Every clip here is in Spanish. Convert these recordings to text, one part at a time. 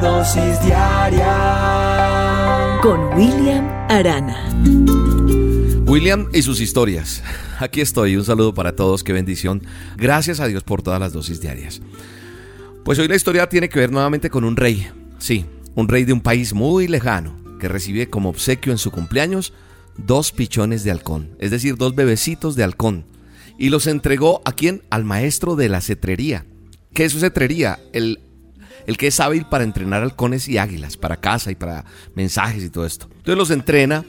La dosis diaria con William Arana. William y sus historias. Aquí estoy, un saludo para todos, qué bendición. Gracias a Dios por todas las dosis diarias. Pues hoy la historia tiene que ver nuevamente con un rey. Sí, un rey de un país muy lejano que recibe como obsequio en su cumpleaños dos pichones de halcón, es decir, dos bebecitos de halcón. Y los entregó a quién? Al maestro de la cetrería. ¿Qué es su cetrería? El, el que es hábil para entrenar halcones y águilas, para caza y para mensajes y todo esto. Entonces los entrena,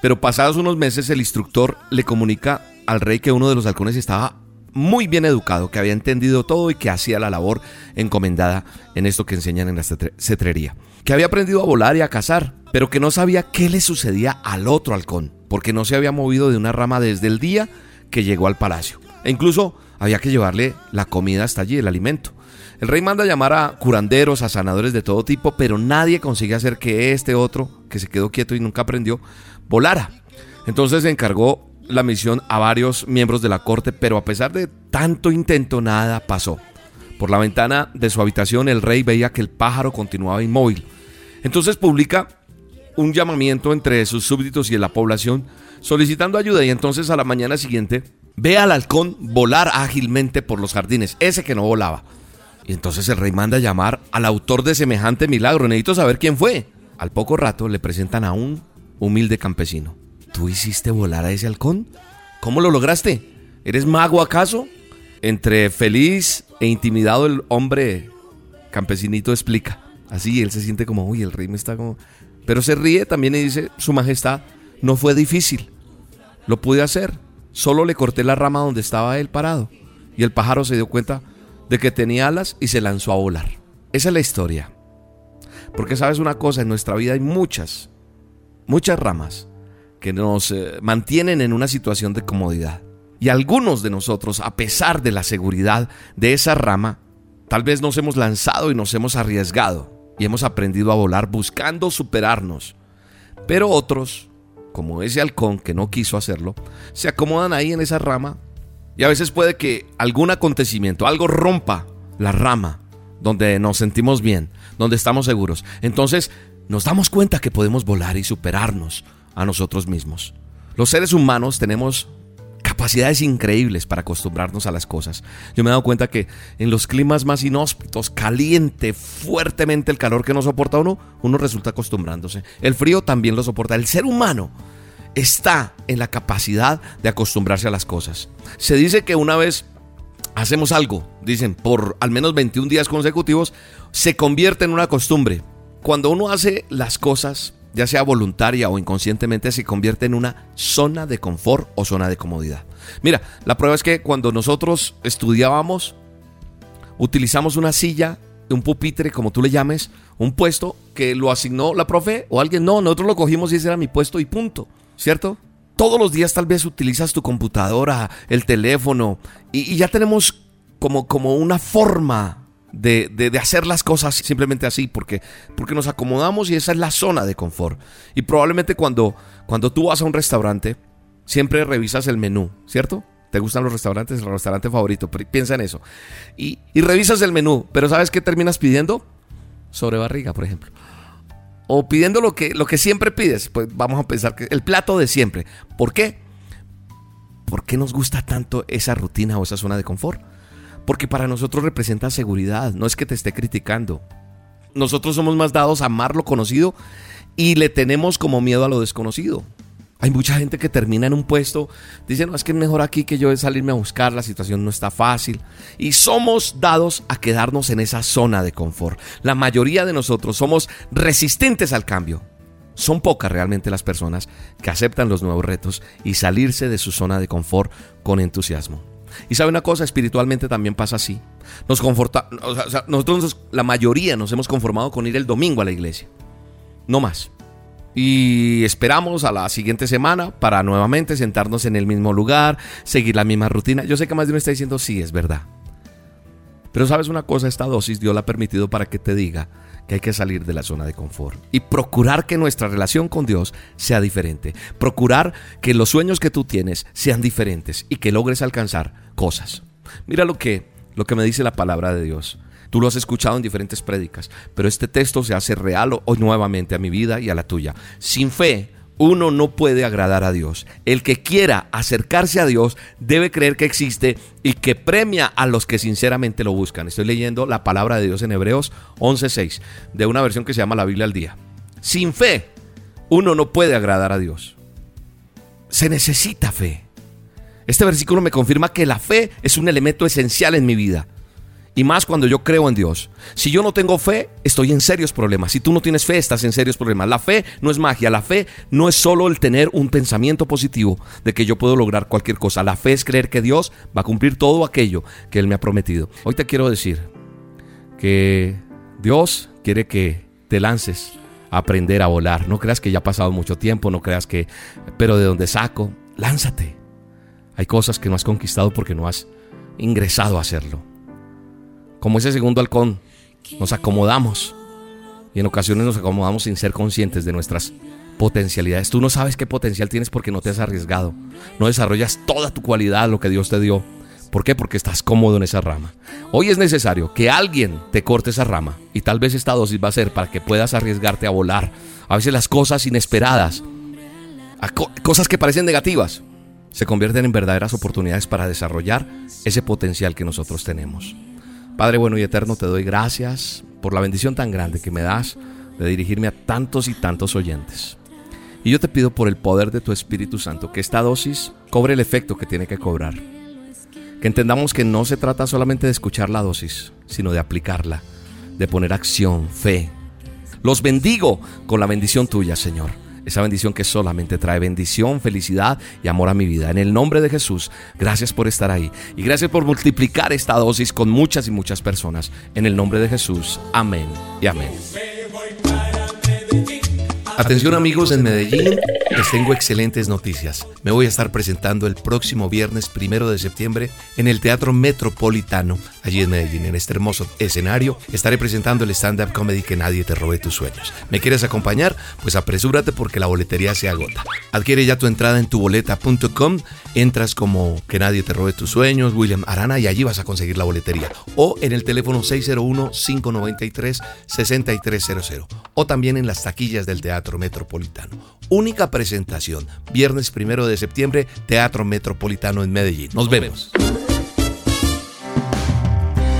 pero pasados unos meses el instructor le comunica al rey que uno de los halcones estaba muy bien educado, que había entendido todo y que hacía la labor encomendada en esto que enseñan en la cetrería. Que había aprendido a volar y a cazar, pero que no sabía qué le sucedía al otro halcón, porque no se había movido de una rama desde el día que llegó al palacio. E incluso había que llevarle la comida hasta allí, el alimento. El rey manda llamar a curanderos, a sanadores de todo tipo, pero nadie consigue hacer que este otro, que se quedó quieto y nunca aprendió, volara. Entonces se encargó la misión a varios miembros de la corte, pero a pesar de tanto intento, nada pasó. Por la ventana de su habitación el rey veía que el pájaro continuaba inmóvil. Entonces publica un llamamiento entre sus súbditos y la población solicitando ayuda y entonces a la mañana siguiente ve al halcón volar ágilmente por los jardines, ese que no volaba. Y entonces el rey manda llamar al autor de semejante milagro. Necesito saber quién fue. Al poco rato le presentan a un humilde campesino. ¿Tú hiciste volar a ese halcón? ¿Cómo lo lograste? ¿Eres mago acaso? Entre feliz e intimidado el hombre campesinito explica. Así él se siente como, uy, el rey me está como... Pero se ríe también y dice, Su Majestad, no fue difícil. Lo pude hacer. Solo le corté la rama donde estaba él parado. Y el pájaro se dio cuenta de que tenía alas y se lanzó a volar. Esa es la historia. Porque sabes una cosa, en nuestra vida hay muchas, muchas ramas que nos eh, mantienen en una situación de comodidad. Y algunos de nosotros, a pesar de la seguridad de esa rama, tal vez nos hemos lanzado y nos hemos arriesgado y hemos aprendido a volar buscando superarnos. Pero otros, como ese halcón que no quiso hacerlo, se acomodan ahí en esa rama y a veces puede que algún acontecimiento, algo rompa la rama donde nos sentimos bien, donde estamos seguros. Entonces nos damos cuenta que podemos volar y superarnos a nosotros mismos. Los seres humanos tenemos capacidades increíbles para acostumbrarnos a las cosas. Yo me he dado cuenta que en los climas más inhóspitos, caliente, fuertemente el calor que no soporta uno, uno resulta acostumbrándose. El frío también lo soporta. El ser humano está en la capacidad de acostumbrarse a las cosas. Se dice que una vez hacemos algo, dicen, por al menos 21 días consecutivos, se convierte en una costumbre. Cuando uno hace las cosas ya sea voluntaria o inconscientemente, se convierte en una zona de confort o zona de comodidad. Mira, la prueba es que cuando nosotros estudiábamos, utilizamos una silla, un pupitre, como tú le llames, un puesto que lo asignó la profe o alguien. No, nosotros lo cogimos y ese era mi puesto y punto, ¿cierto? Todos los días tal vez utilizas tu computadora, el teléfono y, ya tenemos como, como una forma de, hacer las cosas simplemente así, porque, porque nos acomodamos y esa es la zona de confort. Y probablemente cuando, cuando tú vas a un restaurante, siempre revisas el menú, ¿cierto? ¿Te gustan los restaurantes? El restaurante favorito, piensa en eso. Y, y revisas el menú, pero ¿sabes qué terminas pidiendo? Sobre barriga, por ejemplo. O pidiendo lo que, lo que siempre pides. Pues vamos a pensar que el plato de siempre. ¿Por qué? ¿Por qué nos gusta tanto esa rutina o esa zona de confort? porque para nosotros representa seguridad, no es que te esté criticando. Nosotros somos más dados a amar lo conocido y le tenemos como miedo a lo desconocido. Hay mucha gente que termina en un puesto, dice, no, es que es mejor aquí que yo salirme a buscar, la situación no está fácil. Y somos dados a quedarnos en esa zona de confort. La mayoría de nosotros somos resistentes al cambio. Son pocas realmente las personas que aceptan los nuevos retos y salirse de su zona de confort con entusiasmo. Y sabe una cosa, espiritualmente también pasa así. Nos conforta, o sea, nosotros, la mayoría, nos hemos conformado con ir el domingo a la iglesia. No más. Y esperamos a la siguiente semana para nuevamente sentarnos en el mismo lugar, seguir la misma rutina. Yo sé que más de uno está diciendo, sí, es verdad. Pero sabes una cosa, esta dosis Dios la ha permitido para que te diga que hay que salir de la zona de confort y procurar que nuestra relación con Dios sea diferente. Procurar que los sueños que tú tienes sean diferentes y que logres alcanzar cosas. Mira lo que, lo que me dice la palabra de Dios. Tú lo has escuchado en diferentes prédicas, pero este texto se hace real hoy nuevamente a mi vida y a la tuya. Sin fe, uno no puede agradar a Dios. El que quiera acercarse a Dios debe creer que existe y que premia a los que sinceramente lo buscan. Estoy leyendo la palabra de Dios en Hebreos 11:6, de una versión que se llama la Biblia al día. Sin fe, uno no puede agradar a Dios. Se necesita fe. Este versículo me confirma que la fe es un elemento esencial en mi vida. Y más cuando yo creo en Dios. Si yo no tengo fe, estoy en serios problemas. Si tú no tienes fe, estás en serios problemas. La fe no es magia. La fe no es solo el tener un pensamiento positivo de que yo puedo lograr cualquier cosa. La fe es creer que Dios va a cumplir todo aquello que Él me ha prometido. Hoy te quiero decir que Dios quiere que te lances a aprender a volar. No creas que ya ha pasado mucho tiempo, no creas que, pero de donde saco, lánzate. Hay cosas que no has conquistado porque no has ingresado a hacerlo. Como ese segundo halcón, nos acomodamos. Y en ocasiones nos acomodamos sin ser conscientes de nuestras potencialidades. Tú no sabes qué potencial tienes porque no te has arriesgado. No desarrollas toda tu cualidad, lo que Dios te dio. ¿Por qué? Porque estás cómodo en esa rama. Hoy es necesario que alguien te corte esa rama. Y tal vez esta dosis va a ser para que puedas arriesgarte a volar. A veces las cosas inesperadas, cosas que parecen negativas, se convierten en verdaderas oportunidades para desarrollar ese potencial que nosotros tenemos. Padre bueno y eterno, te doy gracias por la bendición tan grande que me das de dirigirme a tantos y tantos oyentes. Y yo te pido por el poder de tu Espíritu Santo que esta dosis cobre el efecto que tiene que cobrar. Que entendamos que no se trata solamente de escuchar la dosis, sino de aplicarla, de poner acción, fe. Los bendigo con la bendición tuya, Señor esa bendición que solamente trae bendición, felicidad y amor a mi vida. En el nombre de Jesús, gracias por estar ahí y gracias por multiplicar esta dosis con muchas y muchas personas. En el nombre de Jesús, amén y amén. Atención amigos en Medellín, les tengo excelentes noticias. Me voy a estar presentando el próximo viernes primero de septiembre en el Teatro Metropolitano, allí en Medellín, en este hermoso escenario. Estaré presentando el stand-up comedy que nadie te robe tus sueños. ¿Me quieres acompañar? Pues apresúrate porque la boletería se agota. Adquiere ya tu entrada en tuboleta.com, entras como que nadie te robe tus sueños, William Arana, y allí vas a conseguir la boletería. O en el teléfono 601-593-6300. O también en las taquillas del Teatro Metropolitano. Única presentación, viernes primero de septiembre, Teatro Metropolitano en Medellín. Nos vemos.